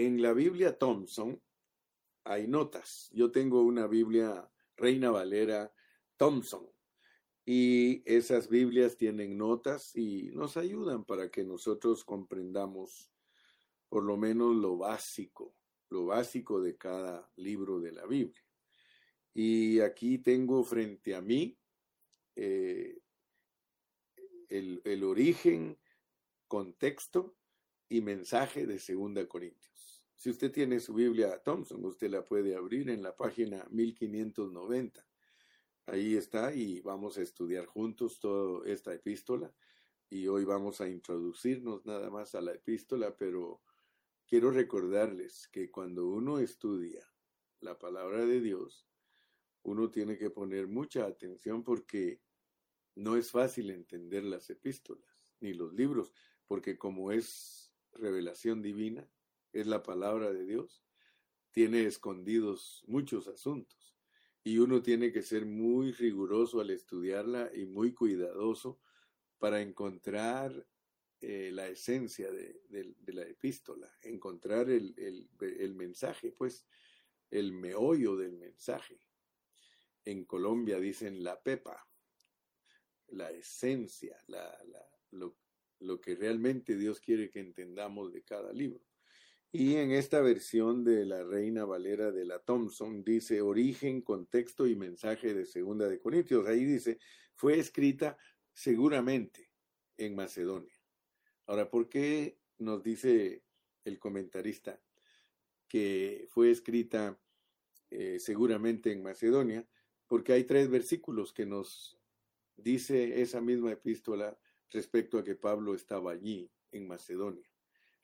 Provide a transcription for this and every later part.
En la Biblia Thompson hay notas. Yo tengo una Biblia Reina Valera Thompson y esas Biblias tienen notas y nos ayudan para que nosotros comprendamos por lo menos lo básico, lo básico de cada libro de la Biblia. Y aquí tengo frente a mí eh, el, el, origen, contexto y mensaje de Segunda Corintios. Si usted tiene su Biblia Thompson, usted la puede abrir en la página 1590 Ahí está y vamos a estudiar juntos toda esta epístola. Y hoy vamos a introducirnos nada más a la epístola, pero quiero recordarles que cuando uno estudia la palabra de Dios, uno tiene que poner mucha atención porque no es fácil entender las epístolas ni los libros, porque como es revelación divina, es la palabra de Dios, tiene escondidos muchos asuntos y uno tiene que ser muy riguroso al estudiarla y muy cuidadoso para encontrar eh, la esencia de, la epístola, encontrar el, mensaje, pues el meollo del mensaje. En Colombia dicen la pepa, la esencia, lo que realmente Dios quiere que entendamos de cada libro. Y en esta versión de la Reina Valera de la Thompson dice origen, contexto y mensaje de Segunda de Corintios. Ahí dice, fue escrita seguramente en Macedonia. Ahora, ¿por qué nos dice el comentarista que fue escrita eh, seguramente en Macedonia? Porque hay tres versículos que nos dice esa misma epístola respecto a que Pablo estaba allí en Macedonia.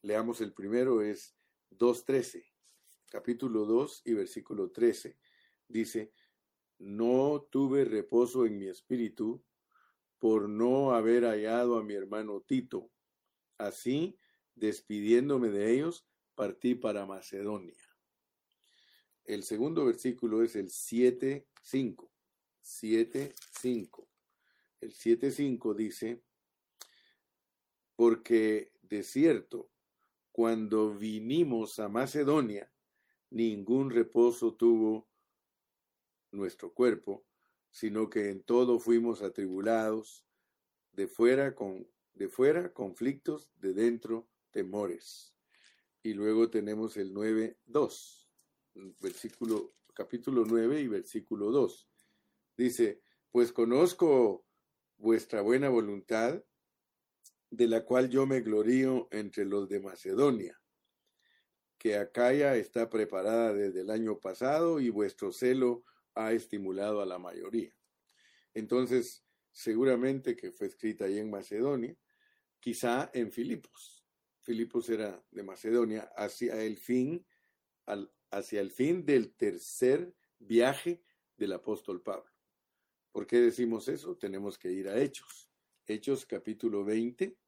Leamos el primero, es 2.13, capítulo 2 y versículo 13. Dice, no tuve reposo en mi espíritu por no haber hallado a mi hermano Tito. Así, despidiéndome de ellos, partí para Macedonia. El segundo versículo es el 7.5. 7.5. El 7.5 dice, porque de cierto, cuando vinimos a Macedonia, ningún reposo tuvo nuestro cuerpo, sino que en todo fuimos atribulados, de fuera con de fuera conflictos, de dentro temores. Y luego tenemos el 9:2, versículo capítulo 9 y versículo 2. Dice, "Pues conozco vuestra buena voluntad de la cual yo me glorío entre los de Macedonia, que Acaya está preparada desde el año pasado y vuestro celo ha estimulado a la mayoría. Entonces, seguramente que fue escrita ahí en Macedonia, quizá en Filipos. Filipos era de Macedonia hacia el fin, hacia el fin del tercer viaje del apóstol Pablo. ¿Por qué decimos eso? Tenemos que ir a Hechos. Hechos capítulo 20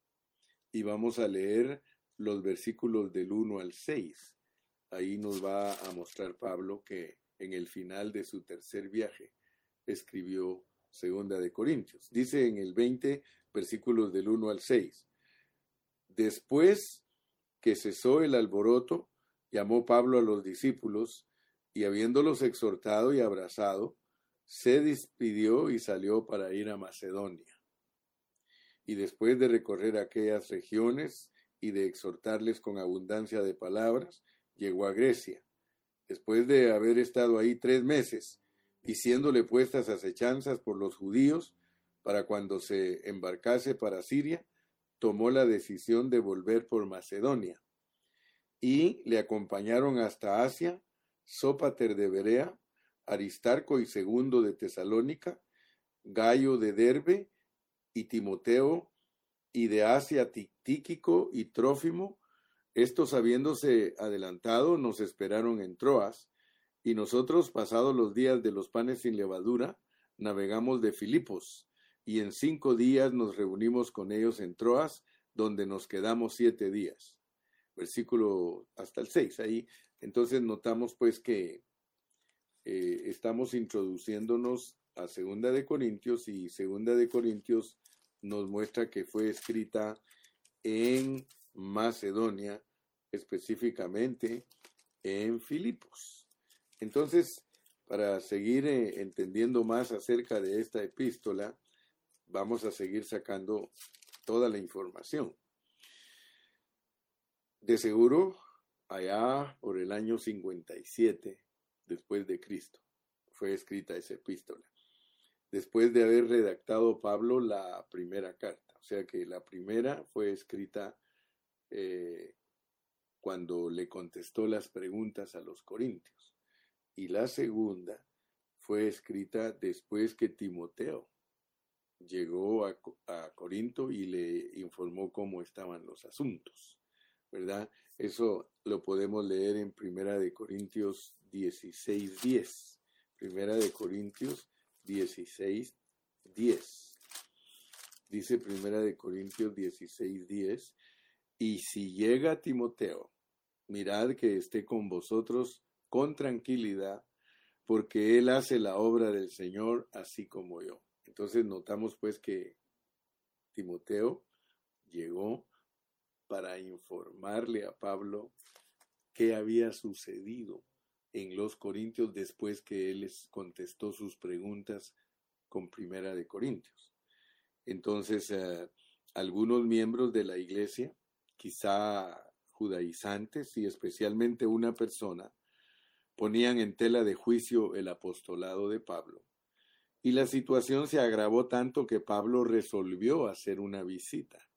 y vamos a leer los versículos del 1 al 6. Ahí nos va a mostrar Pablo que en el final de su tercer viaje escribió Segunda de Corintios. Dice en el 20 versículos del 1 al 6. Después que cesó el alboroto, llamó Pablo a los discípulos y habiéndolos exhortado y abrazado, se despidió y salió para ir a Macedonia y después de recorrer aquellas regiones y de exhortarles con abundancia de palabras, llegó a Grecia. Después de haber estado ahí tres meses, diciéndole puestas acechanzas por los judíos, para cuando se embarcase para Siria, tomó la decisión de volver por Macedonia. Y le acompañaron hasta Asia, Sópater de Berea, Aristarco y Segundo de Tesalónica, Gallo de Derbe y Timoteo, y de Asia Tíquico y Trófimo, estos habiéndose adelantado nos esperaron en Troas, y nosotros, pasados los días de los panes sin levadura, navegamos de Filipos, y en cinco días nos reunimos con ellos en Troas, donde nos quedamos siete días. Versículo hasta el seis. Ahí, entonces notamos pues que eh, estamos introduciéndonos a Segunda de Corintios y Segunda de Corintios nos muestra que fue escrita en Macedonia específicamente en Filipos. Entonces, para seguir eh, entendiendo más acerca de esta epístola, vamos a seguir sacando toda la información. De seguro, allá por el año 57 después de Cristo, fue escrita esa epístola. Después de haber redactado Pablo la primera carta. O sea que la primera fue escrita eh, cuando le contestó las preguntas a los corintios. Y la segunda fue escrita después que Timoteo llegó a, a Corinto y le informó cómo estaban los asuntos. ¿Verdad? Eso lo podemos leer en Primera de Corintios 16, 10. Primera de Corintios 16, 10. Dice Primera de Corintios 16, 10. Y si llega Timoteo, mirad que esté con vosotros con tranquilidad, porque él hace la obra del Señor así como yo. Entonces notamos pues que Timoteo llegó para informarle a Pablo qué había sucedido en los Corintios después que él les contestó sus preguntas con Primera de Corintios. Entonces, eh, algunos miembros de la iglesia, quizá judaizantes y especialmente una persona, ponían en tela de juicio el apostolado de Pablo. Y la situación se agravó tanto que Pablo resolvió hacer una visita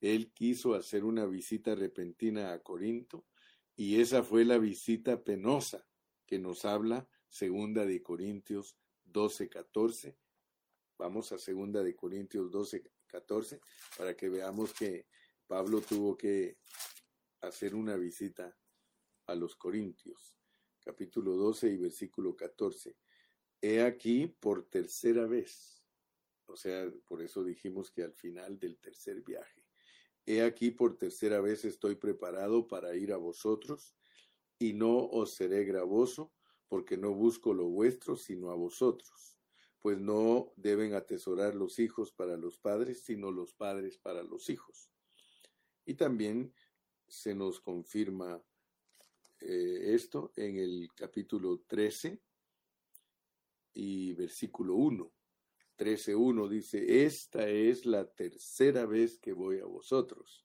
él quiso hacer una visita repentina a Corinto y esa fue la visita penosa que nos habla segunda de Corintios 12, 14. Vamos a segunda de Corintios 12, 14 para que veamos que Pablo tuvo que hacer una visita a los Corintios. Capítulo 12 y versículo 14. He aquí por tercera vez. O sea, por eso dijimos que al final del tercer viaje He aquí por tercera vez estoy preparado para ir a vosotros, y no os seré gravoso, porque no busco lo vuestro, sino a vosotros, pues no deben atesorar los hijos para los padres, sino los padres para los hijos. Y también se nos confirma eh, esto en el capítulo 13 y versículo 1. 13.1 dice, esta es la tercera vez que voy a vosotros.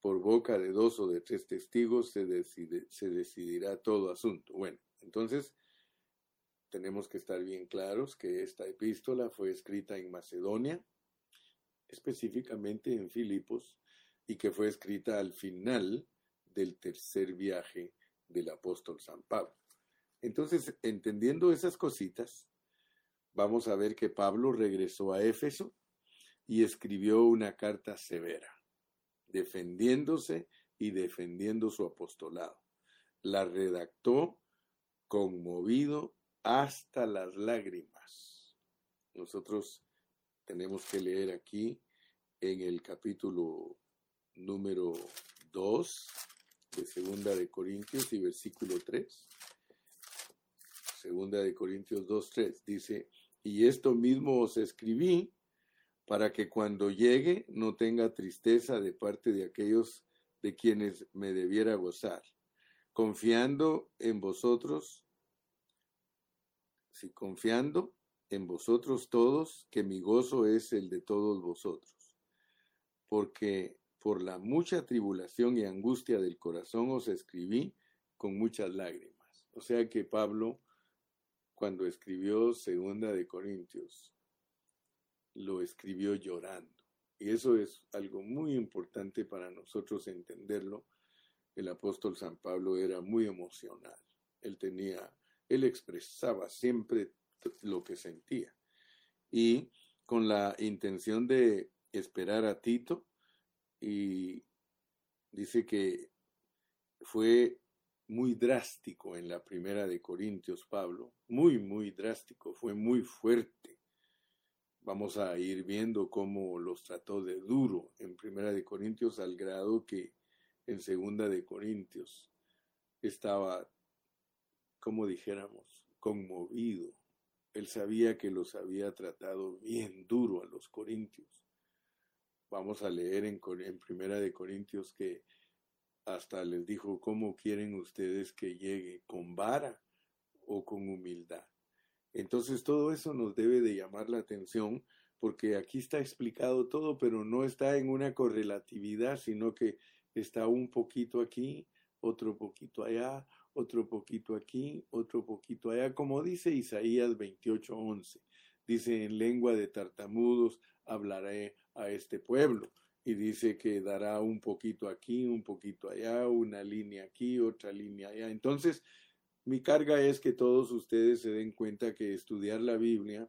Por boca de dos o de tres testigos se, se decidirá todo asunto. Bueno, entonces tenemos que estar bien claros que esta epístola fue escrita en Macedonia, específicamente en Filipos, y que fue escrita al final del tercer viaje del apóstol San Pablo. Entonces, entendiendo esas cositas, vamos a ver que Pablo regresó a Éfeso y escribió una carta severa, defendiéndose y defendiendo su apostolado. La redactó conmovido hasta las lágrimas. Nosotros tenemos que leer aquí en el capítulo número 2 de Segunda de Corintios y versículo 3. Segunda de Corintios 2, 3 dice, y esto mismo os escribí para que cuando llegue no tenga tristeza de parte de aquellos de quienes me debiera gozar, confiando en vosotros, si confiando en vosotros todos, que mi gozo es el de todos vosotros, porque por la mucha tribulación y angustia del corazón os escribí con muchas lágrimas. O sea que Pablo cuando escribió Segunda de Corintios, lo escribió llorando. Y eso es algo muy importante para nosotros entenderlo. El apóstol San Pablo era muy emocional. Él tenía, él expresaba siempre lo que sentía. Y con la intención de esperar a Tito, y dice que fue muy drástico en la primera de Corintios, Pablo, muy, muy drástico, fue muy fuerte. Vamos a ir viendo cómo los trató de duro en primera de Corintios al grado que en segunda de Corintios estaba, como dijéramos, conmovido. Él sabía que los había tratado bien duro a los corintios. Vamos a leer en, en primera de Corintios que hasta les dijo, ¿cómo quieren ustedes que llegue? ¿Con vara o con humildad? Entonces todo eso nos debe de llamar la atención porque aquí está explicado todo, pero no está en una correlatividad, sino que está un poquito aquí, otro poquito allá, otro poquito aquí, otro poquito allá, como dice Isaías 28:11. Dice, en lengua de tartamudos hablaré a este pueblo. Y dice que dará un poquito aquí, un poquito allá, una línea aquí, otra línea allá. Entonces, mi carga es que todos ustedes se den cuenta que estudiar la Biblia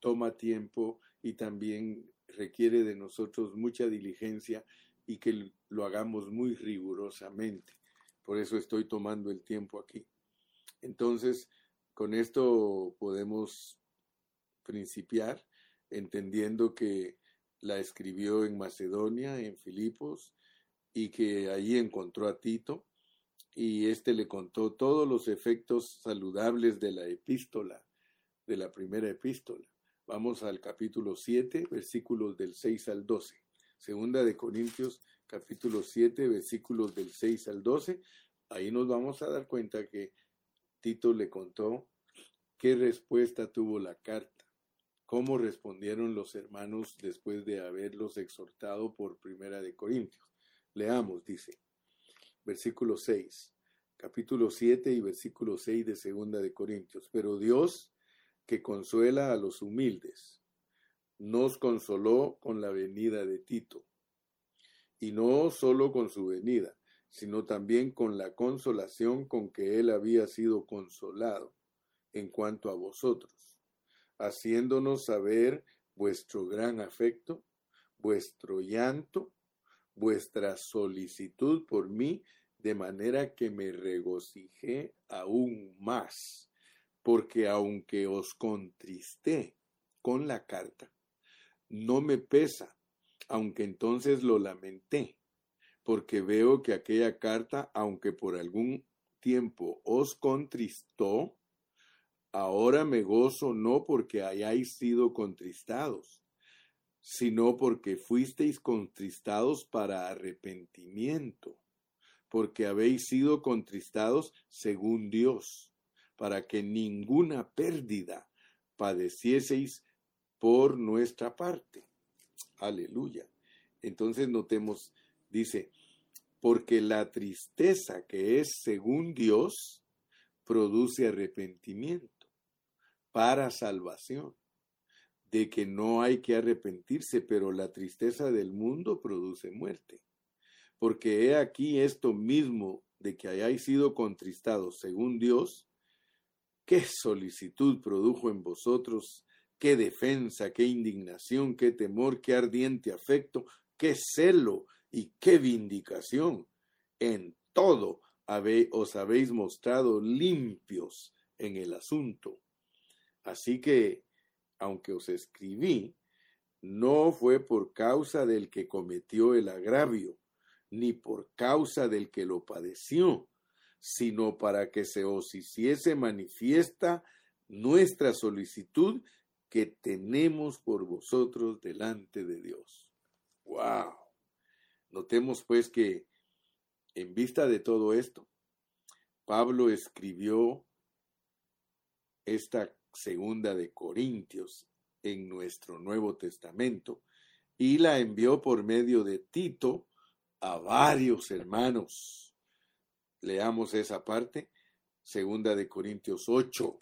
toma tiempo y también requiere de nosotros mucha diligencia y que lo hagamos muy rigurosamente. Por eso estoy tomando el tiempo aquí. Entonces, con esto podemos principiar entendiendo que la escribió en Macedonia, en Filipos, y que allí encontró a Tito, y éste le contó todos los efectos saludables de la epístola, de la primera epístola. Vamos al capítulo 7, versículos del 6 al 12. Segunda de Corintios, capítulo 7, versículos del 6 al 12. Ahí nos vamos a dar cuenta que Tito le contó qué respuesta tuvo la carta, cómo respondieron los hermanos después de haberlos exhortado por Primera de Corintios. Leamos, dice, versículo 6, capítulo 7 y versículo 6 de Segunda de Corintios. Pero Dios, que consuela a los humildes, nos consoló con la venida de Tito, y no solo con su venida, sino también con la consolación con que él había sido consolado en cuanto a vosotros, haciéndonos saber vuestro gran afecto, vuestro llanto, vuestra solicitud por mí, de manera que me regocijé aún más, porque aunque os contristé con la carta, no me pesa, aunque entonces lo lamenté porque veo que aquella carta, aunque por algún tiempo os contristó, ahora me gozo no porque hayáis sido contristados, sino porque fuisteis contristados para arrepentimiento, porque habéis sido contristados según Dios, para que ninguna pérdida padecieseis por nuestra parte. Aleluya. Entonces notemos Dice, porque la tristeza que es según Dios produce arrepentimiento para salvación, de que no hay que arrepentirse, pero la tristeza del mundo produce muerte. Porque he aquí esto mismo de que hayáis sido contristados según Dios, qué solicitud produjo en vosotros, qué defensa, qué indignación, qué temor, qué ardiente afecto, qué celo, y qué vindicación. En todo os habéis mostrado limpios en el asunto. Así que, aunque os escribí, no fue por causa del que cometió el agravio, ni por causa del que lo padeció, sino para que se os hiciese manifiesta nuestra solicitud que tenemos por vosotros delante de Dios. ¡Wow! Notemos pues que en vista de todo esto, Pablo escribió esta segunda de Corintios en nuestro Nuevo Testamento y la envió por medio de Tito a varios hermanos. Leamos esa parte, segunda de Corintios 8,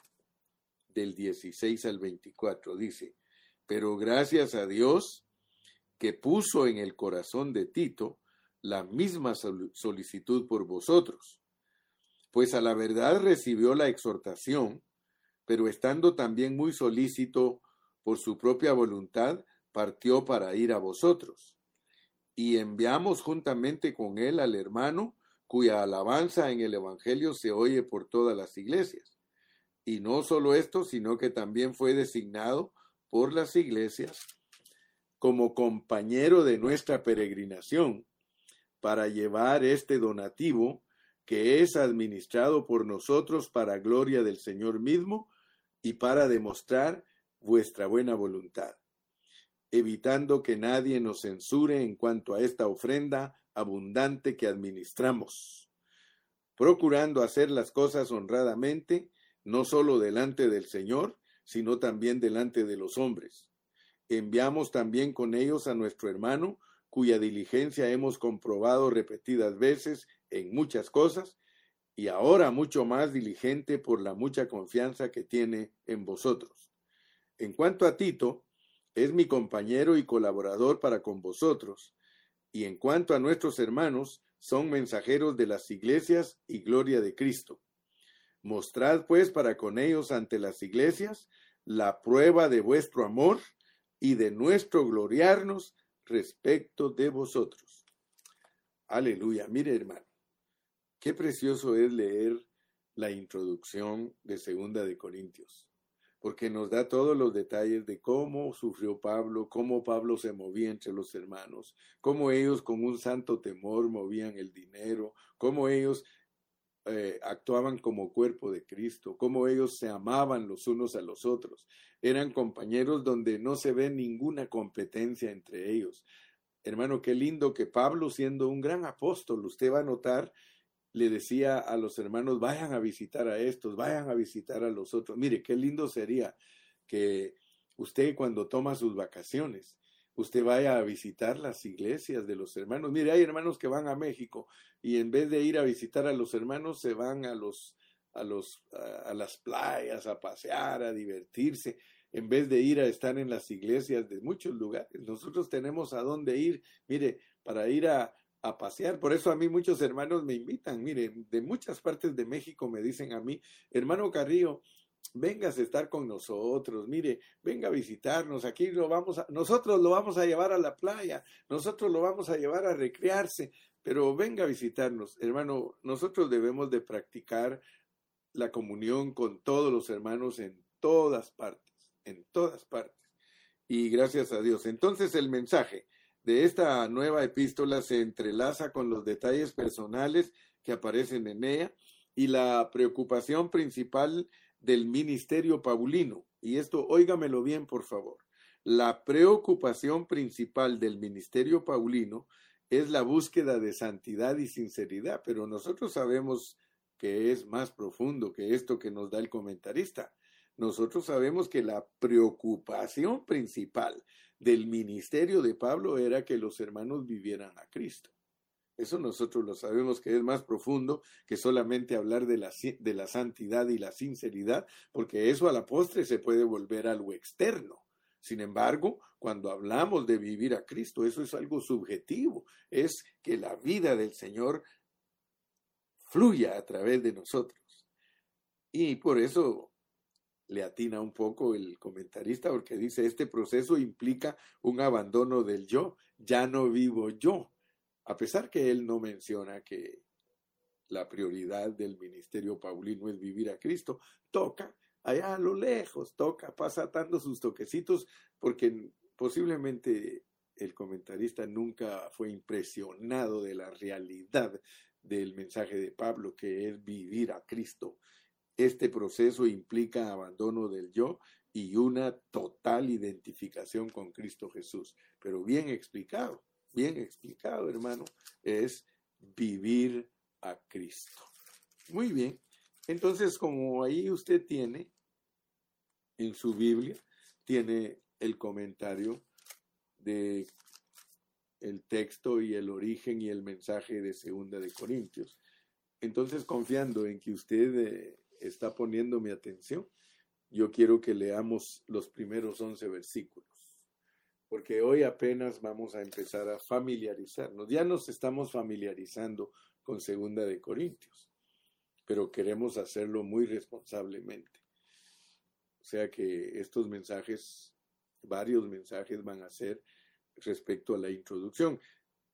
del 16 al 24, dice, pero gracias a Dios, que puso en el corazón de Tito la misma solicitud por vosotros, pues a la verdad recibió la exhortación, pero estando también muy solícito por su propia voluntad, partió para ir a vosotros. Y enviamos juntamente con él al hermano, cuya alabanza en el Evangelio se oye por todas las iglesias. Y no solo esto, sino que también fue designado por las iglesias como compañero de nuestra peregrinación para llevar este donativo que es administrado por nosotros para gloria del Señor mismo y para demostrar vuestra buena voluntad, evitando que nadie nos censure en cuanto a esta ofrenda abundante que administramos, procurando hacer las cosas honradamente, no solo delante del Señor, sino también delante de los hombres. Enviamos también con ellos a nuestro hermano, cuya diligencia hemos comprobado repetidas veces en muchas cosas, y ahora mucho más diligente por la mucha confianza que tiene en vosotros. En cuanto a Tito, es mi compañero y colaborador para con vosotros, y en cuanto a nuestros hermanos, son mensajeros de las iglesias y gloria de Cristo. Mostrad pues para con ellos ante las iglesias la prueba de vuestro amor y de nuestro gloriarnos respecto de vosotros. Aleluya. Mire, hermano, qué precioso es leer la introducción de Segunda de Corintios porque nos da todos los detalles de cómo sufrió Pablo, cómo Pablo se movía entre los hermanos, cómo ellos con un santo temor movían el dinero, cómo ellos eh, actuaban como cuerpo de Cristo, cómo ellos se amaban los unos a los otros. Eran compañeros donde no se ve ninguna competencia entre ellos. Hermano, qué lindo que Pablo, siendo un gran apóstol, usted va a notar le decía a los hermanos, vayan a visitar a estos, vayan a visitar a los otros. Mire, qué lindo sería que usted cuando toma sus vacaciones, usted vaya a visitar las iglesias de los hermanos. Mire, hay hermanos que van a México y en vez de ir a visitar a los hermanos, se van a los a los a, las playas a pasear, a divertirse, en vez de ir a estar en las iglesias de muchos lugares. Nosotros tenemos a dónde ir. Mire, para ir a a pasear. Por eso a mí muchos hermanos me invitan. Mire, de muchas partes de México me dicen a mí, hermano Carrillo, vengas a estar con nosotros, mire, venga a visitarnos, aquí lo vamos a, nosotros lo vamos a llevar a la playa, nosotros lo vamos a llevar a recrearse, pero venga a visitarnos, hermano, nosotros debemos de practicar la comunión con todos los hermanos en todas partes, en todas partes. Y gracias a Dios. Entonces el mensaje, de esta nueva epístola se entrelaza con los detalles personales que aparecen en ella y la preocupación principal del ministerio paulino. Y esto, óigamelo bien, por favor. La preocupación principal del ministerio paulino es la búsqueda de santidad y sinceridad, pero nosotros sabemos que es más profundo que esto que nos da el comentarista. Nosotros sabemos que la preocupación principal del ministerio de Pablo era que los hermanos vivieran a Cristo. Eso nosotros lo sabemos que es más profundo que solamente hablar de la, de la santidad y la sinceridad, porque eso a la postre se puede volver algo externo. Sin embargo, cuando hablamos de vivir a Cristo, eso es algo subjetivo, es que la vida del Señor fluya a través de nosotros. Y por eso le atina un poco el comentarista porque dice, este proceso implica un abandono del yo, ya no vivo yo, a pesar que él no menciona que la prioridad del ministerio paulino es vivir a Cristo, toca allá a lo lejos, toca, pasa dando sus toquecitos, porque posiblemente el comentarista nunca fue impresionado de la realidad del mensaje de Pablo, que es vivir a Cristo este proceso implica abandono del yo y una total identificación con Cristo Jesús. Pero bien explicado, bien explicado, hermano, es vivir a Cristo. Muy bien. Entonces, como ahí usted tiene en su Biblia, tiene el comentario de el texto y el origen y el mensaje de Segunda de Corintios. Entonces, confiando en que usted eh, está poniendo mi atención, yo quiero que leamos los primeros once versículos, porque hoy apenas vamos a empezar a familiarizarnos. Ya nos estamos familiarizando con Segunda de Corintios, pero queremos hacerlo muy responsablemente. O sea que estos mensajes, varios mensajes van a ser respecto a la introducción.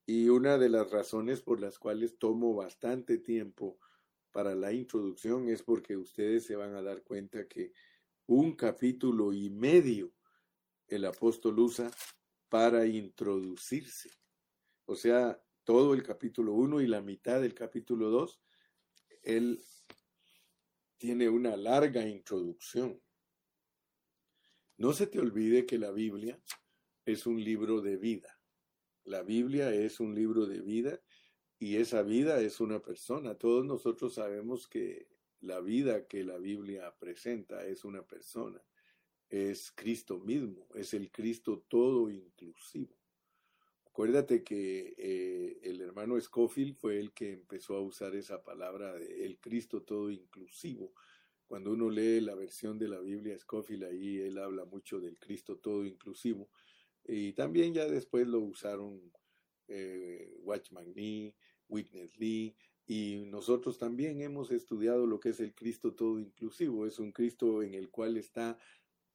Y una de las razones por las cuales tomo bastante tiempo para la introducción es porque ustedes se van a dar cuenta que un capítulo y medio el apóstol usa para introducirse. O sea, todo el capítulo 1 y la mitad del capítulo 2, él tiene una larga introducción. No se te olvide que la Biblia es un libro de vida. La Biblia es un libro de vida Y esa vida es una persona. Todos nosotros sabemos que la vida que la Biblia presenta es una persona. Es Cristo mismo, es el Cristo todo inclusivo. Acuérdate que eh, el hermano Scofield fue el que empezó a usar esa palabra de el Cristo todo inclusivo. Cuando uno lee la versión de la Biblia Scofield, ahí él habla mucho del Cristo todo inclusivo. Y también ya después lo usaron eh, Watchman Nee, Witness Lee, y nosotros también hemos estudiado lo que es el Cristo todo inclusivo. Es un Cristo en el cual está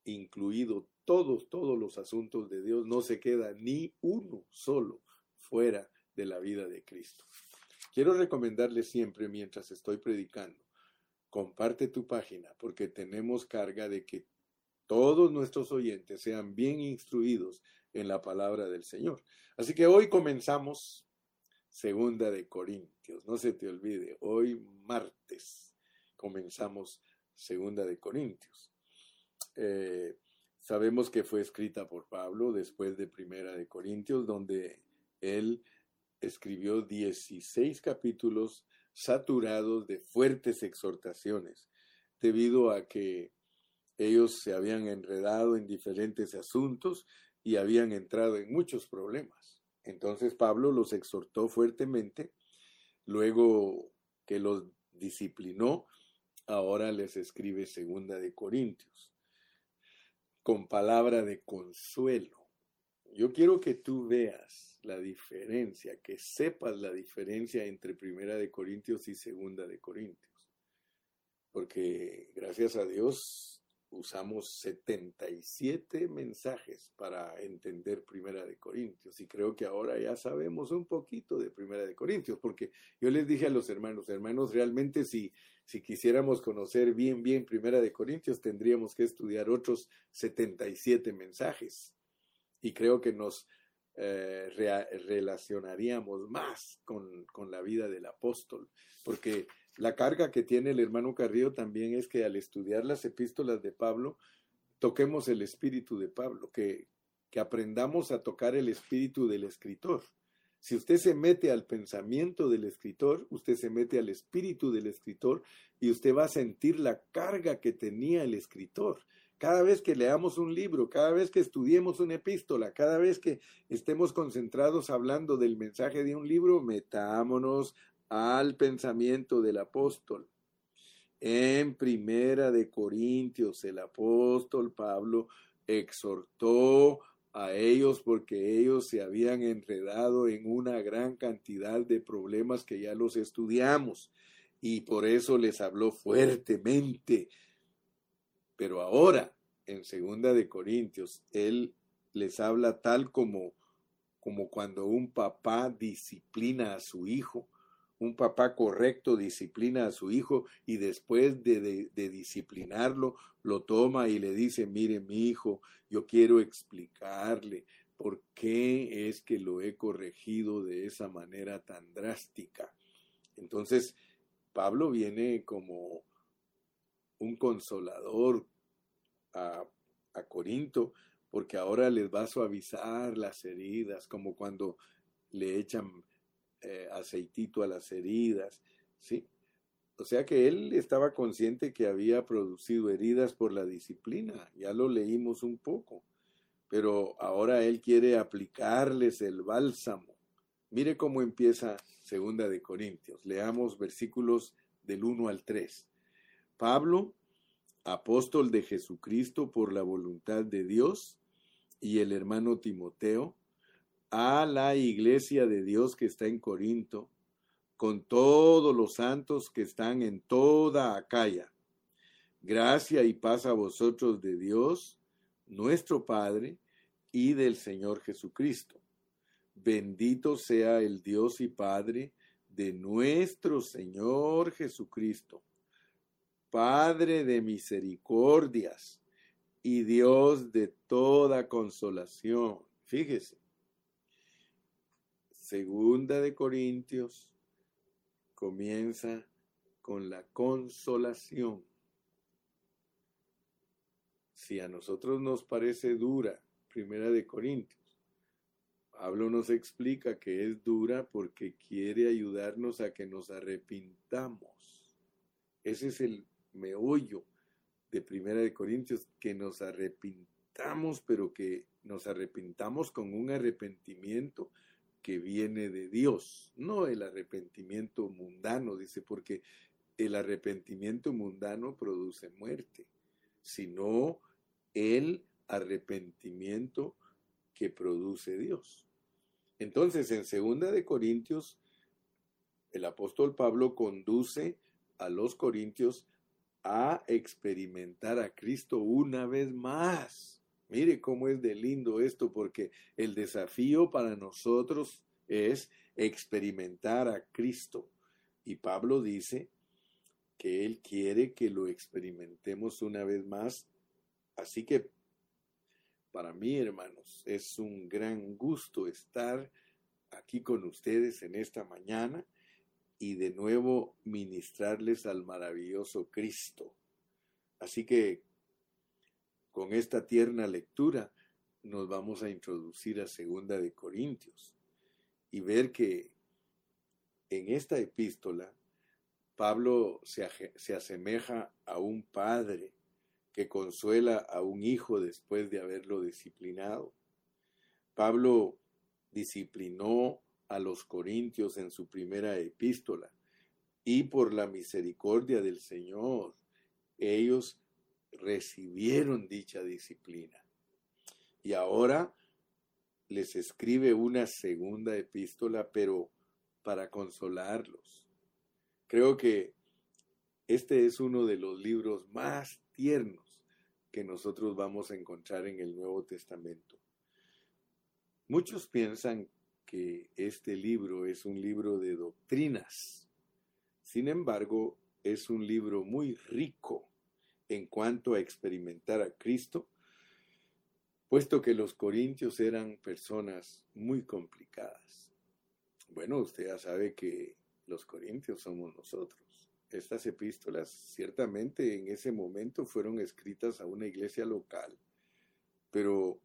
incluido todos, todos los asuntos de Dios, no se queda ni uno solo fuera de la vida de Cristo. Quiero recomendarle siempre mientras estoy predicando, comparte tu página porque tenemos carga de que todos nuestros oyentes sean bien instruidos en la palabra del Señor. Así que hoy comenzamos segunda de Corintios, no se te olvide, hoy martes comenzamos segunda de Corintios. Eh, sabemos que fue escrita por Pablo después de Primera de Corintios, donde él escribió 16 capítulos saturados de fuertes exhortaciones, debido a que ellos se habían enredado en diferentes asuntos y habían entrado en muchos problemas. Entonces Pablo los exhortó fuertemente, luego que los disciplinó, ahora les escribe segunda de Corintios con palabra de consuelo. Yo quiero que tú veas la diferencia, que sepas la diferencia entre Primera de Corintios y Segunda de Corintios. Porque gracias a Dios usamos 77 mensajes para entender Primera de Corintios y creo que ahora ya sabemos un poquito de Primera de Corintios, porque yo les dije a los hermanos, hermanos, realmente si, si quisiéramos conocer bien, bien Primera de Corintios, tendríamos que estudiar otros 77 mensajes. Y creo que nos eh, relacionaríamos más con, con la vida del apóstol, porque la carga que tiene el hermano Carrillo también es que al estudiar las epístolas de Pablo, toquemos el espíritu de Pablo, que, que aprendamos a tocar el espíritu del escritor. Si usted se mete al pensamiento del escritor, usted se mete al espíritu del escritor y usted va a sentir la carga que tenía el escritor. Cada vez que leamos un libro, cada vez que estudiemos una epístola, cada vez que estemos concentrados hablando del mensaje de un libro, metámonos al pensamiento del apóstol. En primera de Corintios, el apóstol Pablo exhortó a ellos porque ellos se habían enredado en una gran cantidad de problemas que ya los estudiamos y por eso les habló fuertemente. Pero ahora, en segunda de Corintios, él les habla tal como como cuando un papá disciplina a su hijo un papá correcto disciplina a su hijo y después de, disciplinarlo lo toma y le dice, mire mi hijo, yo quiero explicarle por qué es que lo he corregido de esa manera tan drástica. Entonces, Pablo viene como un consolador a, a Corinto, porque ahora les va a suavizar las heridas, como cuando le echan eh, aceitito a las heridas, ¿sí? O sea que él estaba consciente que había producido heridas por la disciplina, ya lo leímos un poco, pero ahora él quiere aplicarles el bálsamo. Mire cómo empieza Segunda de Corintios. Leamos versículos del 1 al 3. Pablo, apóstol de Jesucristo por la voluntad de Dios, y el hermano Timoteo, a la iglesia de Dios que está en Corinto, con todos los santos que están en toda Acaya. Gracia y paz a vosotros de Dios, nuestro Padre, y del Señor Jesucristo. Bendito sea el Dios y Padre de nuestro Señor Jesucristo, Padre de misericordias y Dios de toda consolación. Fíjese, Segunda de Corintios comienza con la consolación. Si a nosotros nos parece dura Primera de Corintios, Pablo nos explica que es dura porque quiere ayudarnos a que nos arrepintamos. Ese es el meollo de Primera de Corintios, que nos arrepintamos, pero que nos arrepintamos con un arrepentimiento que viene de Dios, no el arrepentimiento mundano, dice, porque el arrepentimiento mundano produce muerte, sino el arrepentimiento que produce Dios. Entonces, en segunda de Corintios, el apóstol Pablo conduce a los corintios a experimentar a Cristo una vez más. Mire cómo es de lindo esto, porque el desafío para nosotros es experimentar a Cristo. Y Pablo dice que él quiere que lo experimentemos una vez más. Así que para mí, hermanos, es un gran gusto estar aquí con ustedes en esta mañana y de nuevo ministrarles al maravilloso Cristo. Así que con esta tierna lectura nos vamos a introducir a Segunda de Corintios y ver que en esta epístola Pablo se, se asemeja a un padre que consuela a un hijo después de haberlo disciplinado. Pablo disciplinó a los corintios en su primera epístola y por la misericordia del Señor ellos recibieron dicha disciplina. Y ahora les escribe una segunda epístola, pero para consolarlos. Creo que este es uno de los libros más tiernos que nosotros vamos a encontrar en el Nuevo Testamento. Muchos piensan que este libro es un libro de doctrinas. Sin embargo, es un libro muy rico en cuanto a experimentar a Cristo, puesto que los corintios eran personas muy complicadas. Bueno, usted ya sabe que los corintios somos nosotros estas epístolas ciertamente en ese momento fueron escritas a una iglesia local, pero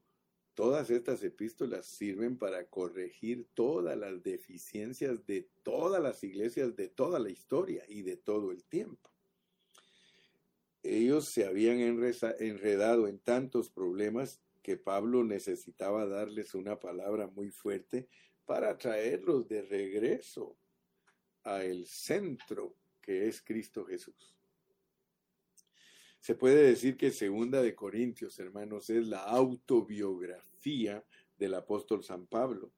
todas estas epístolas sirven para corregir todas las deficiencias de todas las iglesias de toda la historia y de todo el tiempo. Ellos se habían enredado en tantos problemas que Pablo necesitaba darles una palabra muy fuerte para traerlos de regreso al centro que es Cristo Jesús. Se puede decir que Segunda de Corintios, hermanos, es la autobiografía del apóstol San Pablo,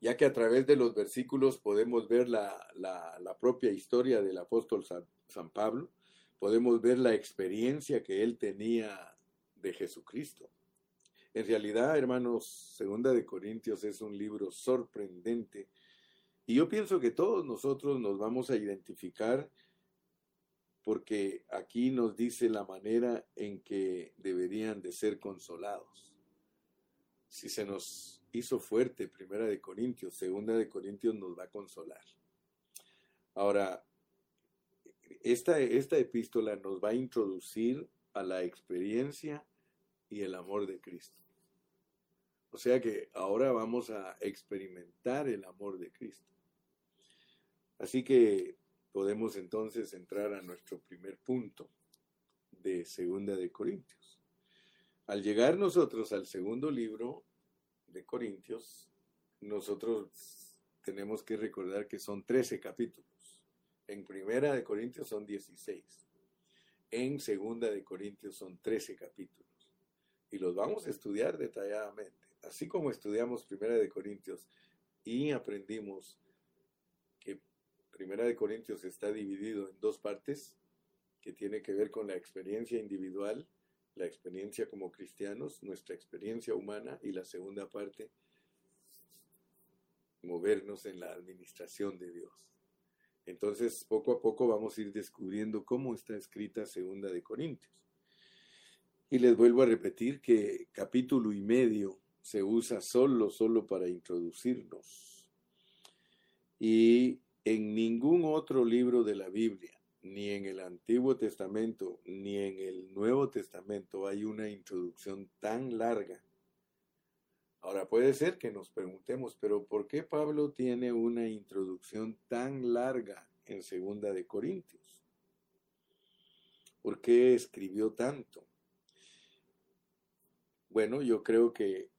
ya que a través de los versículos podemos ver la, propia historia del apóstol San Pablo, podemos ver la experiencia que él tenía de Jesucristo. En realidad, hermanos, Segunda de Corintios es un libro sorprendente y yo pienso que todos nosotros nos vamos a identificar porque aquí nos dice la manera en que deberían de ser consolados. Si se nos hizo fuerte Primera de Corintios, Segunda de Corintios nos va a consolar. Ahora, esta, esta epístola nos va a introducir a la experiencia y el amor de Cristo. O sea que ahora vamos a experimentar el amor de Cristo. Así que podemos entonces entrar a nuestro primer punto de Segunda de Corintios. Al llegar nosotros al segundo libro de Corintios, nosotros tenemos que recordar que son 13 capítulos. En Primera de Corintios son 16. En Segunda de Corintios son 13 capítulos. Y los vamos a estudiar detalladamente. Así como estudiamos Primera de Corintios y aprendimos Primera de Corintios está dividido en dos partes que tiene que ver con la experiencia individual, la experiencia como cristianos, nuestra experiencia humana y la segunda parte, movernos en la administración de Dios. Entonces, poco a poco vamos a ir descubriendo cómo está escrita Segunda de Corintios. Y les vuelvo a repetir que capítulo y medio se usa solo, solo para introducirnos. Y en ningún otro libro de la Biblia, ni en el Antiguo Testamento, ni en el Nuevo Testamento hay una introducción tan larga Ahora puede ser que nos preguntemos, pero ¿por qué Pablo tiene una introducción tan larga en Segunda de Corintios? ¿Por qué escribió tanto? Bueno, yo creo que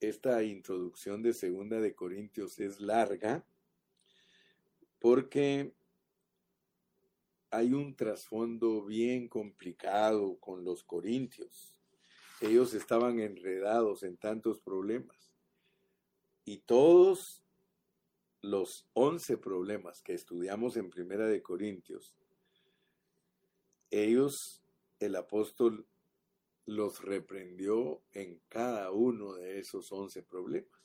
esta introducción de Segunda de Corintios es larga porque hay un trasfondo bien complicado con los corintios. Ellos estaban enredados en tantos problemas. Y todos los once problemas que estudiamos en Primera de Corintios, ellos, el apóstol los reprendió en cada uno de esos once problemas.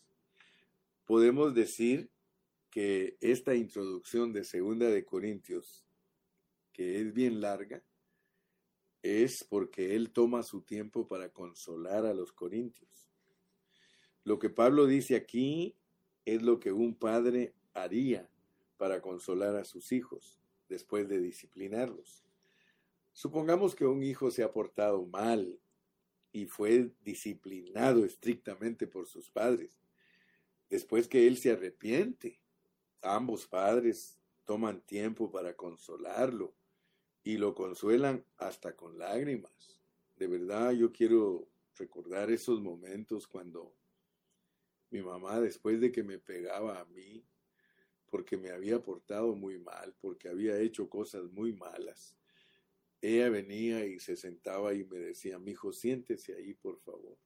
Podemos decir que esta introducción de Segunda de Corintios, que es bien larga, es porque él toma su tiempo para consolar a los corintios. Lo que Pablo dice aquí es lo que un padre haría para consolar a sus hijos después de disciplinarlos. Supongamos que un hijo se ha portado mal y fue disciplinado estrictamente por sus padres. Después que él se arrepiente, ambos padres toman tiempo para consolarlo y lo consuelan hasta con lágrimas. De verdad yo quiero recordar esos momentos cuando mi mamá, después de que me pegaba a mí, porque me había portado muy mal, porque había hecho cosas muy malas, ella venía y se sentaba y me decía, mi hijo, siéntese ahí, por favor.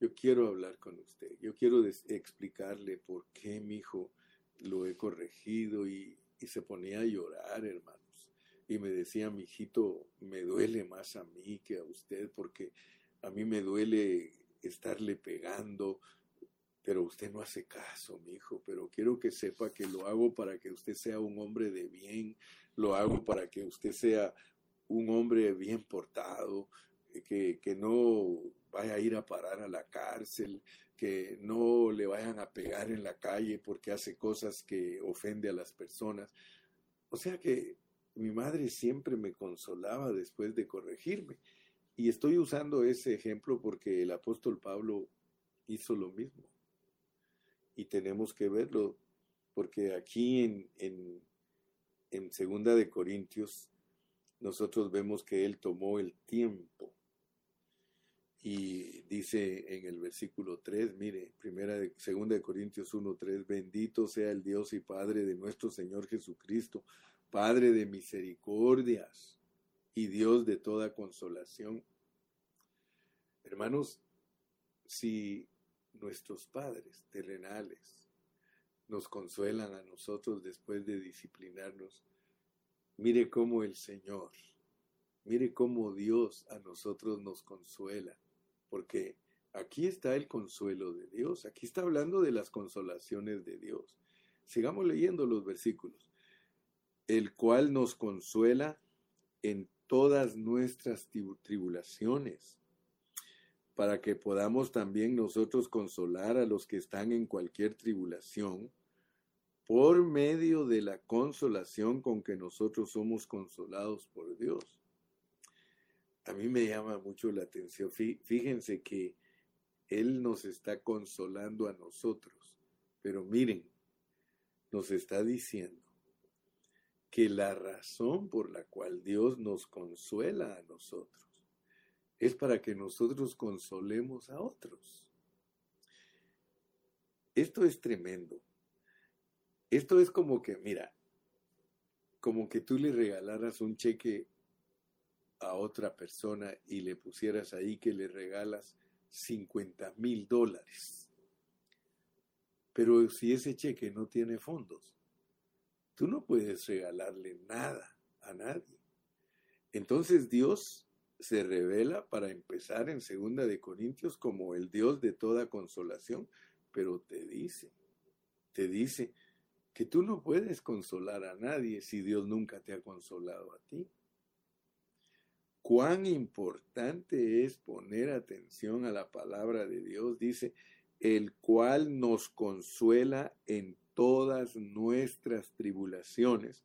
Yo quiero hablar con usted. Yo quiero explicarle por qué mi hijo lo he corregido y, y se ponía a llorar, hermanos. Y me decía, mi hijito, me duele más a mí que a usted porque a mí me duele estarle pegando, pero usted no hace caso, mi hijo, pero quiero que sepa que lo hago para que usted sea un hombre de bien, lo hago para que usted sea un hombre bien portado, que, que no vaya a ir a parar a la cárcel, que no le vayan a pegar en la calle porque hace cosas que ofende a las personas. O sea que mi madre siempre me consolaba después de corregirme. Y estoy usando ese ejemplo porque el apóstol Pablo hizo lo mismo. Y tenemos que verlo, porque aquí en, en, Segunda de Corintios nosotros vemos que Él tomó el tiempo. Y dice en el versículo 3, mire, primera de, segunda de Corintios 1, 3, bendito sea el Dios y Padre de nuestro Señor Jesucristo, Padre de misericordias y Dios de toda consolación. Hermanos, si nuestros padres terrenales nos consuelan a nosotros después de disciplinarnos, Mire cómo el Señor, mire cómo Dios a nosotros nos consuela, porque aquí está el consuelo de Dios, aquí está hablando de las consolaciones de Dios. Sigamos leyendo los versículos. El cual nos consuela en todas nuestras tribulaciones, para que podamos también nosotros consolar a los que están en cualquier tribulación por medio de la consolación con que nosotros somos consolados por Dios. A mí me llama mucho la atención. Fíjense que Él nos está consolando a nosotros, pero miren, nos está diciendo que la razón por la cual Dios nos consuela a nosotros es para que nosotros consolemos a otros. Esto es tremendo. Esto es como que, mira, como que tú le regalaras un cheque a otra persona y le pusieras ahí que le regalas 50 mil dólares. Pero si ese cheque no tiene fondos, tú no puedes regalarle nada a nadie. Entonces Dios se revela para empezar en segunda de Corintios como el Dios de toda consolación, pero te dice, te dice, que tú no puedes consolar a nadie si Dios nunca te ha consolado a ti. Cuán importante es poner atención a la palabra de Dios, dice, el cual nos consuela en todas nuestras tribulaciones,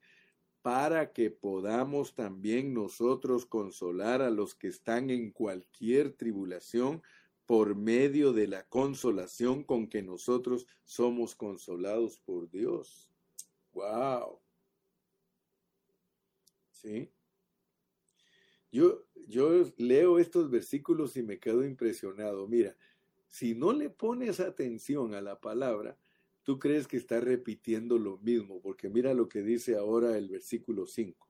para que podamos también nosotros consolar a los que están en cualquier tribulación por medio de la consolación con que nosotros somos consolados por Dios. ¡Wow! ¿Sí? Yo, yo leo estos versículos y me quedo impresionado. Mira, si no le pones atención a la palabra, tú crees que está repitiendo lo mismo, porque mira lo que dice ahora el versículo 5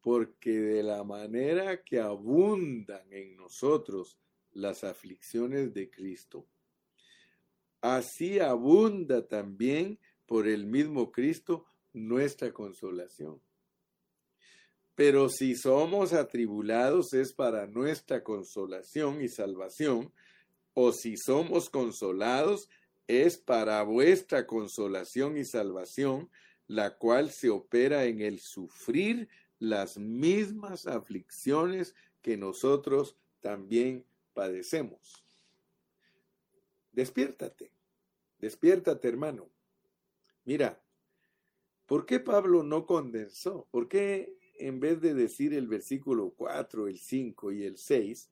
porque de la manera que abundan en nosotros las aflicciones de Cristo, así abunda también por el mismo Cristo nuestra consolación. Pero si somos atribulados es para nuestra consolación y salvación, o si somos consolados es para vuestra consolación y salvación, la cual se opera en el sufrir las mismas aflicciones que nosotros también padecemos. Despiértate, despiértate hermano. Mira, ¿por qué Pablo no condensó? ¿Por qué en vez de decir el versículo 4, el 5 y el 6,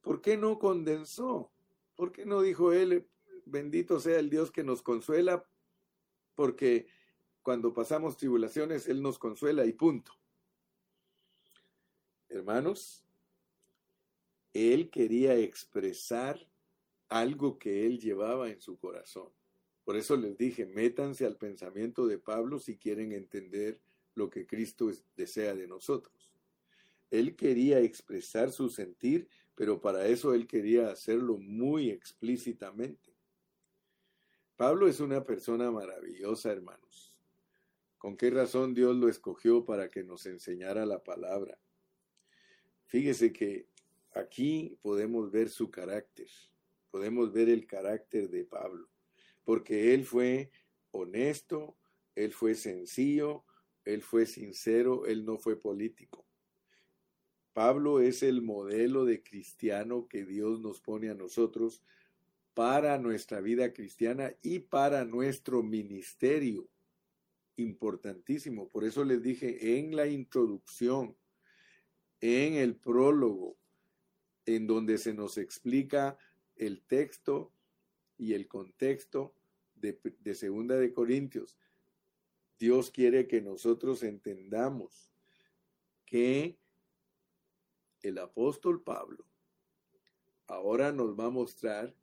¿por qué no condensó? ¿Por qué no dijo él, bendito sea el Dios que nos consuela? Porque cuando pasamos tribulaciones, Él nos consuela y punto. Hermanos, Él quería expresar algo que Él llevaba en su corazón. Por eso les dije, métanse al pensamiento de Pablo si quieren entender lo que Cristo desea de nosotros. Él quería expresar su sentir, pero para eso él quería hacerlo muy explícitamente. Pablo es una persona maravillosa, hermanos. ¿Con qué razón Dios lo escogió para que nos enseñara la palabra? Fíjese que aquí podemos ver su carácter, podemos ver el carácter de Pablo, porque él fue honesto, él fue sencillo, él fue sincero, él no fue político. Pablo es el modelo de cristiano que Dios nos pone a nosotros para nuestra vida cristiana y para nuestro ministerio importantísimo. Por eso les dije en la introducción, en el prólogo, en donde se nos explica el texto y el contexto de, Segunda de Corintios. Dios quiere que nosotros entendamos que el apóstol Pablo ahora nos va a mostrar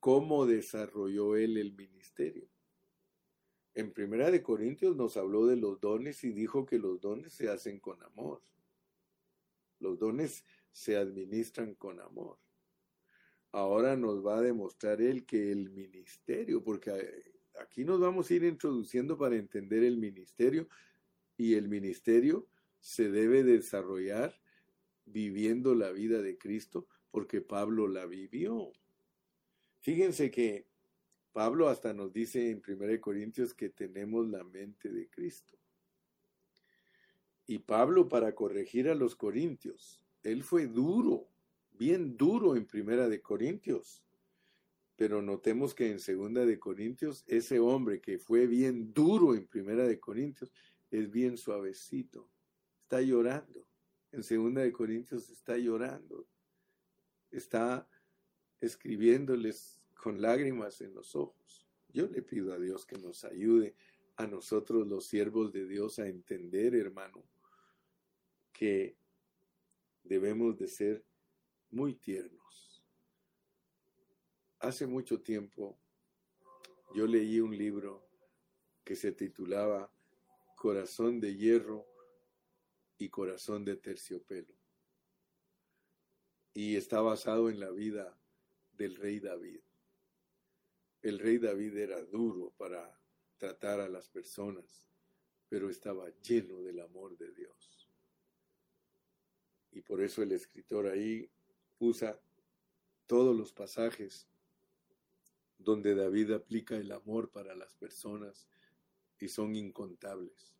cómo desarrolló él el ministerio. En Primera de Corintios nos habló de los dones y dijo que los dones se hacen con amor. Los dones se administran con amor. Ahora nos va a demostrar él que el ministerio, porque aquí nos vamos a ir introduciendo para entender el ministerio y el ministerio se debe desarrollar viviendo la vida de Cristo porque Pablo la vivió. Fíjense que Pablo hasta nos dice en 1 Corintios que tenemos la mente de Cristo. Y Pablo para corregir a los corintios, él fue duro, bien duro en Primera de Corintios. Pero notemos que en Segunda de Corintios ese hombre que fue bien duro en Primera de Corintios es bien suavecito. Está llorando. En Segunda de Corintios está llorando. Está escribiéndoles con lágrimas en los ojos. Yo le pido a Dios que nos ayude a nosotros los siervos de Dios a entender, hermano, que debemos de ser muy tiernos. Hace mucho tiempo yo leí un libro que se titulaba Corazón de hierro y corazón de terciopelo. Y está basado en la vida del rey David. El rey David era duro para tratar a las personas, pero estaba lleno del amor de Dios. Y por eso el escritor ahí usa todos los pasajes donde David aplica el amor para las personas y son incontables.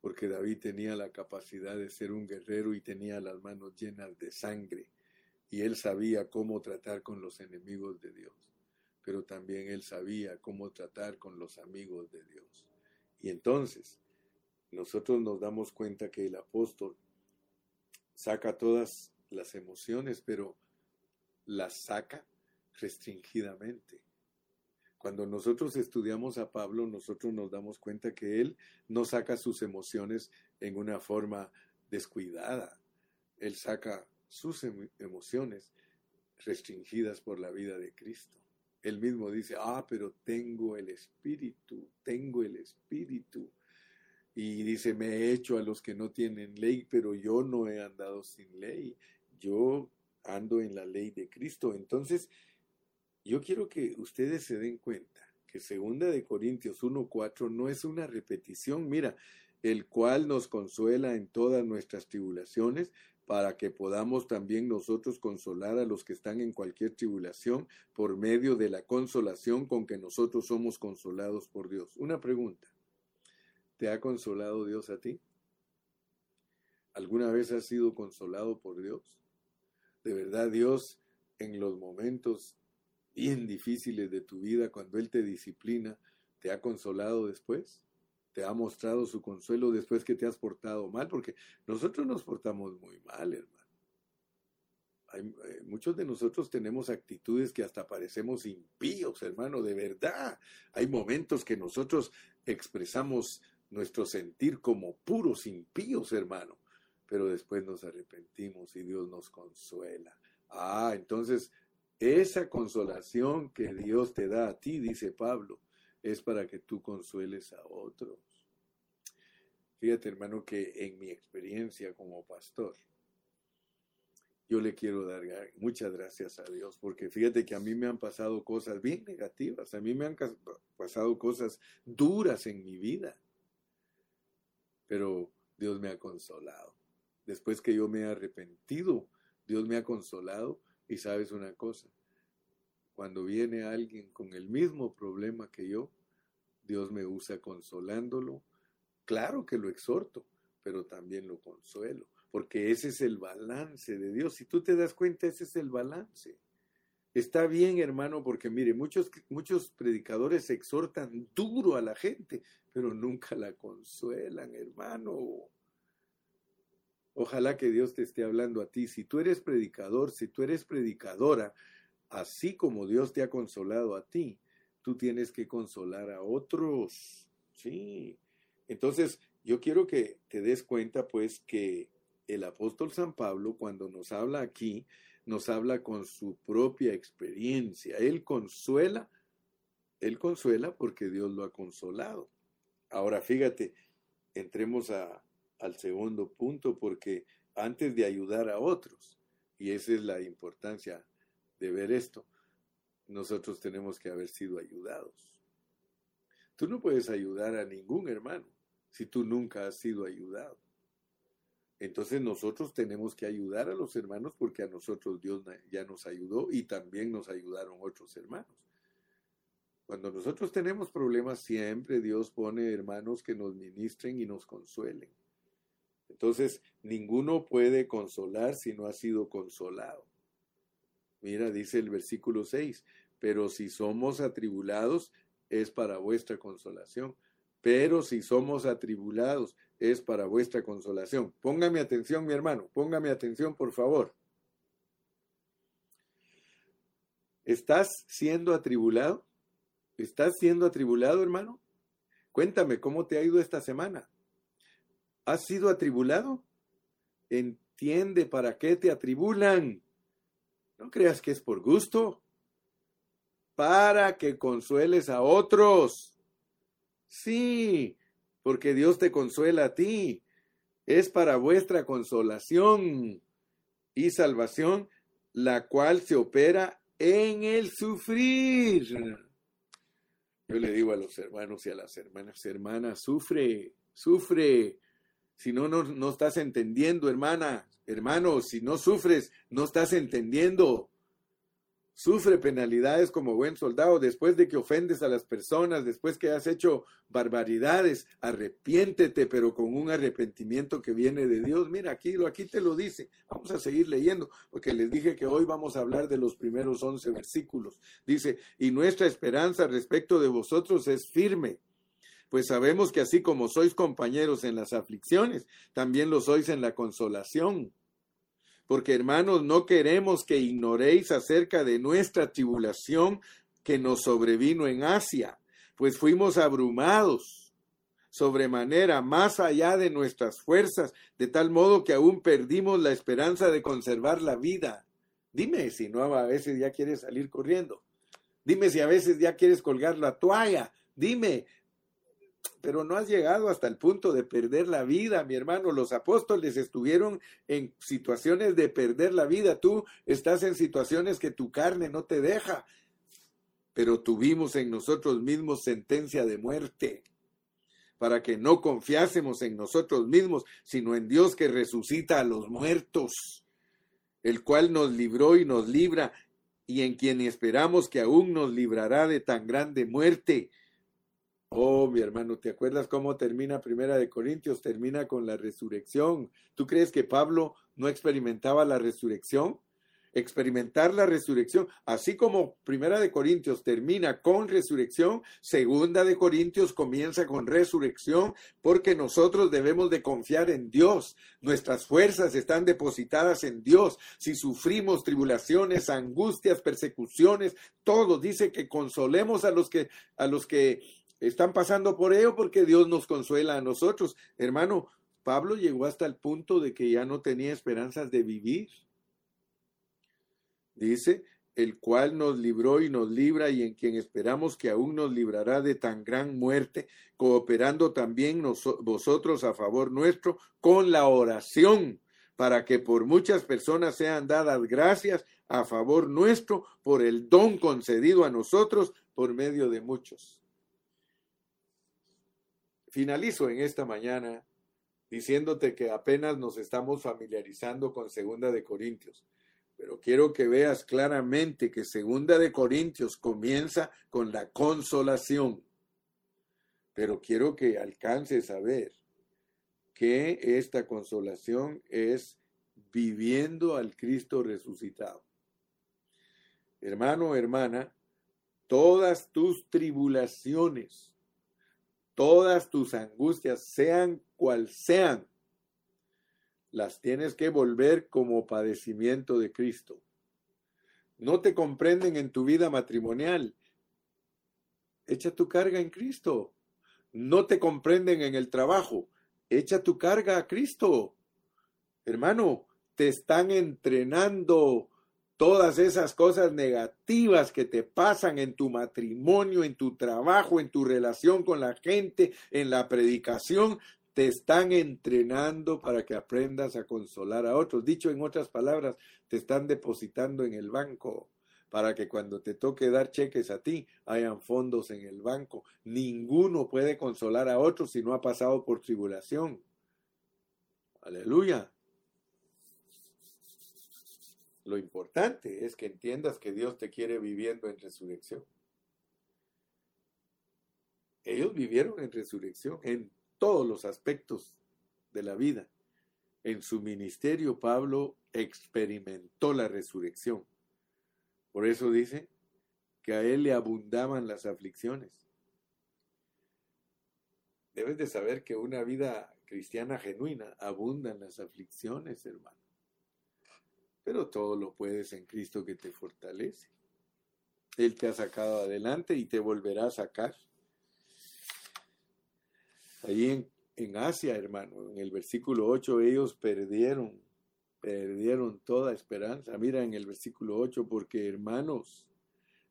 Porque David tenía la capacidad de ser un guerrero y tenía las manos llenas de sangre y él sabía cómo tratar con los enemigos de Dios pero también él sabía cómo tratar con los amigos de Dios. Y entonces nosotros nos damos cuenta que el apóstol saca todas las emociones, pero las saca restringidamente. Cuando nosotros estudiamos a Pablo, nosotros nos damos cuenta que él no saca sus emociones en una forma descuidada. Él saca sus emociones restringidas por la vida de Cristo. Él mismo dice, ah, pero tengo el Espíritu, tengo el Espíritu. Y dice, me he hecho a los que no tienen ley, pero yo no he andado sin ley. Yo ando en la ley de Cristo. Entonces, yo quiero que ustedes se den cuenta que segunda de Corintios 1:4 no es una repetición, mira, el cual nos consuela en todas nuestras tribulaciones, para que podamos también nosotros consolar a los que están en cualquier tribulación por medio de la consolación con que nosotros somos consolados por Dios. Una pregunta, ¿te ha consolado Dios a ti? ¿Alguna vez has sido consolado por Dios? De verdad, Dios en los momentos bien difíciles de tu vida, cuando Él te disciplina, ¿te ha consolado después? ¿Te ha mostrado su consuelo después que te has portado mal? Porque nosotros nos portamos muy mal, hermano. Hay, eh, muchos de nosotros tenemos actitudes que hasta parecemos impíos, hermano, de verdad. Hay momentos que nosotros expresamos nuestro sentir como puros impíos, hermano pero después nos arrepentimos y Dios nos consuela. Ah, entonces esa consolación que Dios te da a ti, dice Pablo, es para que tú consueles a otros. Fíjate, hermano, que en mi experiencia como pastor, yo le quiero dar muchas gracias a Dios, porque fíjate que a mí me han pasado cosas bien negativas, a mí me han pasado cosas duras en mi vida, pero Dios me ha consolado después que yo me he arrepentido, Dios me ha consolado y sabes una cosa, cuando viene alguien con el mismo problema que yo, Dios me usa consolándolo. Claro que lo exhorto, pero también lo consuelo, porque ese es el balance de Dios. Si tú te das cuenta, ese es el balance. Está bien, hermano, porque mire, muchos, muchos predicadores exhortan duro a la gente, pero nunca la consuelan, hermano. Ojalá que Dios te esté hablando a ti. Si tú eres predicador, si tú eres predicadora, así como Dios te ha consolado a ti, tú tienes que consolar a otros. Sí. Entonces, yo quiero que te des cuenta, pues, que el apóstol San Pablo, cuando nos habla aquí, nos habla con su propia experiencia. Él consuela, él consuela porque Dios lo ha consolado. Ahora, fíjate, entremos al segundo punto porque antes de ayudar a otros, y esa es la importancia de ver esto, nosotros tenemos que haber sido ayudados. Tú no puedes ayudar a ningún hermano si tú nunca has sido ayudado. Entonces nosotros tenemos que ayudar a los hermanos porque a nosotros Dios ya nos ayudó y también nos ayudaron otros hermanos. Cuando nosotros tenemos problemas, siempre Dios pone hermanos que nos ministren y nos consuelen. Entonces, ninguno puede consolar si no ha sido consolado. Mira, dice el versículo 6, pero si somos atribulados, es para vuestra consolación. Pero si somos atribulados, es para vuestra consolación. Póngame atención, mi hermano, póngame atención, por favor. ¿Estás siendo atribulado? ¿Estás siendo atribulado, hermano? Cuéntame cómo te ha ido esta semana. ¿Has sido atribulado? Entiende para qué te atribulan. No creas que es por gusto. Para que consueles a otros. Sí, porque Dios te consuela a ti. Es para vuestra consolación y salvación, la cual se opera en el sufrir. Yo le digo a los hermanos y a las hermanas, hermanas, sufre, sufre, si no, no, estás entendiendo, hermana, hermano, si no sufres, no estás entendiendo. Sufre penalidades como buen soldado después de que ofendes a las personas, después que has hecho barbaridades. Arrepiéntete, pero con un arrepentimiento que viene de Dios. Mira, aquí, aquí te lo dice. Vamos a seguir leyendo, porque les dije que hoy vamos a hablar de los primeros once versículos. Dice, y nuestra esperanza respecto de vosotros es firme pues sabemos que así como sois compañeros en las aflicciones, también lo sois en la consolación. porque hermanos, no queremos que ignoréis acerca de nuestra tribulación que nos sobrevino en Asia, pues fuimos abrumados sobremanera, más allá de nuestras fuerzas, de tal modo que aún perdimos la esperanza de conservar la vida. Dime si no a veces ya quieres salir corriendo. Dime si a veces ya quieres colgar la toalla. Dime, pero no has llegado hasta el punto de perder la vida, mi hermano. Los apóstoles estuvieron en situaciones de perder la vida. Tú estás en situaciones que tu carne no te deja, pero tuvimos en nosotros mismos sentencia de muerte para que no confiásemos en nosotros mismos, sino en Dios que resucita a los muertos, el cual nos libró y nos libra, y en quien esperamos que aún nos librará de tan grande muerte. Oh, mi hermano, ¿te acuerdas cómo termina Primera de Corintios? Termina con la resurrección. ¿Tú crees que Pablo no experimentaba la resurrección? experimentar la resurrección, así como Primera de Corintios termina con resurrección, Segunda de Corintios comienza con resurrección, porque nosotros debemos de confiar en Dios. Nuestras fuerzas están depositadas en Dios. Si sufrimos tribulaciones, angustias, persecuciones, todo dice que consolemos a los que a los que están pasando por ello porque Dios nos consuela a nosotros. Hermano, Pablo llegó hasta el punto de que ya no tenía esperanzas de vivir dice, el cual nos libró y nos libra y en quien esperamos que aún nos librará de tan gran muerte, cooperando también vosotros a favor nuestro con la oración, para que por muchas personas sean dadas gracias a favor nuestro por el don concedido a nosotros por medio de muchos. Finalizo en esta mañana diciéndote que apenas nos estamos familiarizando con Segunda de Corintios pero quiero que veas claramente que Segunda de Corintios comienza con la consolación. Pero quiero que alcances a ver que esta consolación es viviendo al Cristo resucitado. Hermano, hermana, todas tus tribulaciones, todas tus angustias, sean cual sean, las tienes que volver como padecimiento de Cristo. No te comprenden en tu vida matrimonial. Echa tu carga en Cristo. No te comprenden en el trabajo. Echa tu carga a Cristo. Hermano, te están entrenando todas esas cosas negativas que te pasan en tu matrimonio, en tu trabajo, en tu relación con la gente, en la predicación, te están entrenando para que aprendas a consolar a otros. Dicho en otras palabras, te están depositando en el banco para que cuando te toque dar cheques a ti, hayan fondos en el banco. Ninguno puede consolar a otros si no ha pasado por tribulación. Aleluya. Lo importante es que entiendas que Dios te quiere viviendo en resurrección. Ellos vivieron en resurrección, en todos los aspectos de la vida. En su ministerio Pablo experimentó la resurrección. Por eso dice que a él le abundaban las aflicciones. Debes de saber que una vida cristiana genuina abundan las aflicciones, hermano. Pero todo lo puedes en Cristo que te fortalece. Él te ha sacado adelante y te volverá a sacar. Allí en, Asia, hermano, en el versículo 8, ellos perdieron, perdieron toda esperanza. Mira en el versículo 8, porque hermanos,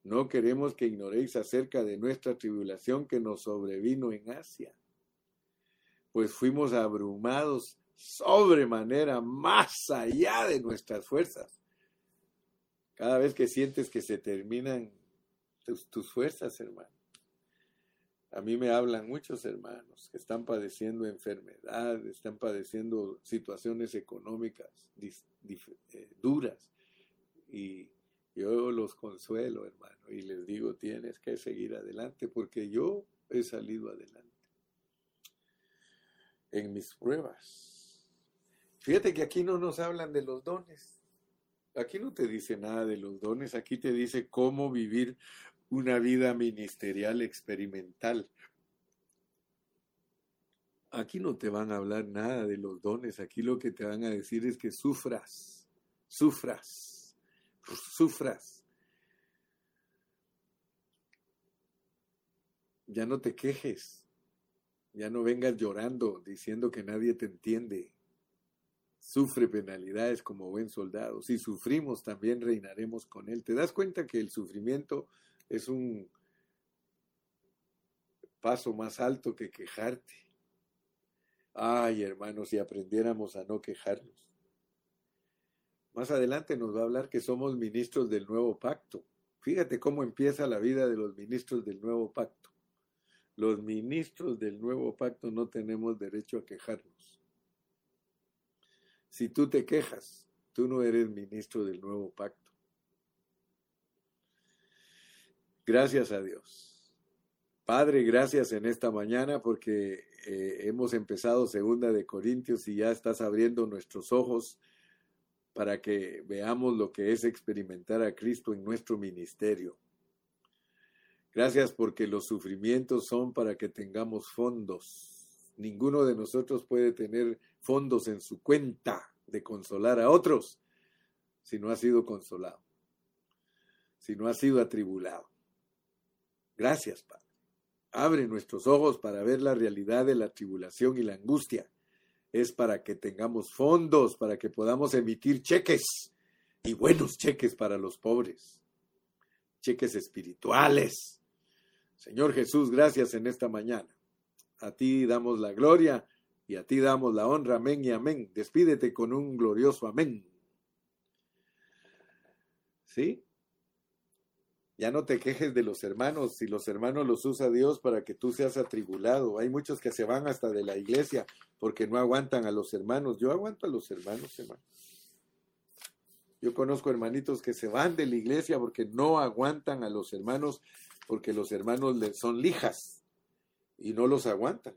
no queremos que ignoréis acerca de nuestra tribulación que nos sobrevino en Asia, pues fuimos abrumados sobremanera más allá de nuestras fuerzas. Cada vez que sientes que se terminan tus fuerzas, hermano a mí me hablan muchos hermanos que están padeciendo enfermedad, están padeciendo situaciones económicas eh, duras. Y yo los consuelo, hermano, y les digo, tienes que seguir adelante porque yo he salido adelante en mis pruebas. Fíjate que aquí no nos hablan de los dones. Aquí no te dice nada de los dones, aquí te dice cómo vivir una vida ministerial experimental. Aquí no te van a hablar nada de los dones, aquí lo que te van a decir es que sufras, sufras, sufras. Ya no te quejes, ya no vengas llorando diciendo que nadie te entiende. Sufre penalidades como buen soldado. Si sufrimos, también reinaremos con él. ¿Te das cuenta que el sufrimiento es un paso más alto que quejarte? Ay, hermanos, si aprendiéramos a no quejarnos. Más adelante nos va a hablar que somos ministros del nuevo pacto. Fíjate cómo empieza la vida de los ministros del nuevo pacto. Los ministros del nuevo pacto no tenemos derecho a quejarnos. Si tú te quejas, tú no eres ministro del nuevo pacto. Gracias a Dios. Padre, gracias en esta mañana porque eh, hemos empezado segunda de Corintios y ya estás abriendo nuestros ojos para que veamos lo que es experimentar a Cristo en nuestro ministerio. Gracias porque los sufrimientos son para que tengamos fondos. Ninguno de nosotros puede tener fondos en su cuenta de consolar a otros si no ha sido consolado, si no ha sido atribulado. Gracias, Padre. Abre nuestros ojos para ver la realidad de la tribulación y la angustia. Es para que tengamos fondos, para que podamos emitir cheques y buenos cheques para los pobres, cheques espirituales, Señor Jesús, gracias en esta mañana. A ti damos la gloria y a ti damos la honra. Amén y amén. Despídete con un glorioso amén. ¿Sí? Ya no te quejes de los hermanos, si los hermanos los usa Dios para que tú seas atribulado. Hay muchos que se van hasta de la iglesia porque no aguantan a los hermanos. Yo aguanto a los hermanos, hermano. Yo conozco hermanitos que se van de la iglesia porque no aguantan a los hermanos porque los hermanos son lijas y no los aguantan.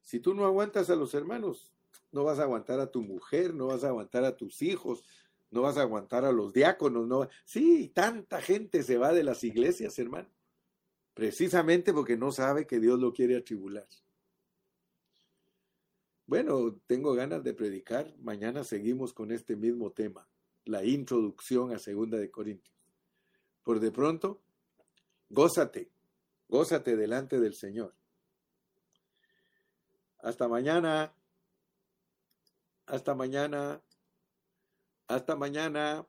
Si tú no aguantas a los hermanos, no vas a aguantar a tu mujer, no vas a aguantar a tus hijos, no vas a aguantar a los diáconos, no. Sí, tanta gente se va de las iglesias, hermano, precisamente porque no sabe que Dios lo quiere atribular. Bueno, tengo ganas de predicar. Mañana seguimos con este mismo tema, la introducción a Segunda de Corintios. Por de pronto, Gózate, gózate delante del Señor. Hasta mañana. Hasta mañana. Hasta mañana.